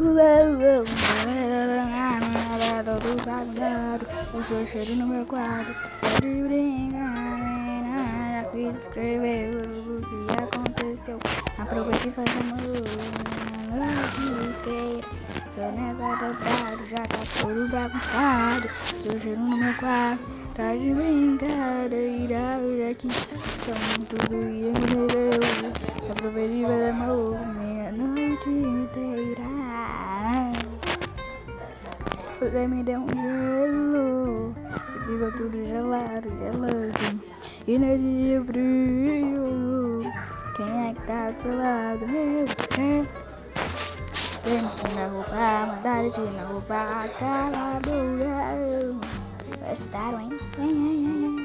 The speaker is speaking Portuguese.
Todo bagunçado, o seu cheiro no meu quarto. Pode brincar, né? Já fiz escrever o que aconteceu. Aproveite e faz amor. Noite inteira. Tô nessa dobrado, já tá todo bagunçado. Seu cheiro no meu quarto. Tá de brincadeira, que são tudo e eu Aproveite Você me deu um gelo e ficou tudo gelado, gelado. E nesse dia frio, quem é que tá do seu lado? Eu, eu. Temos na roupa, mandar de na roupa, calado. Gostaram, hein? Ah.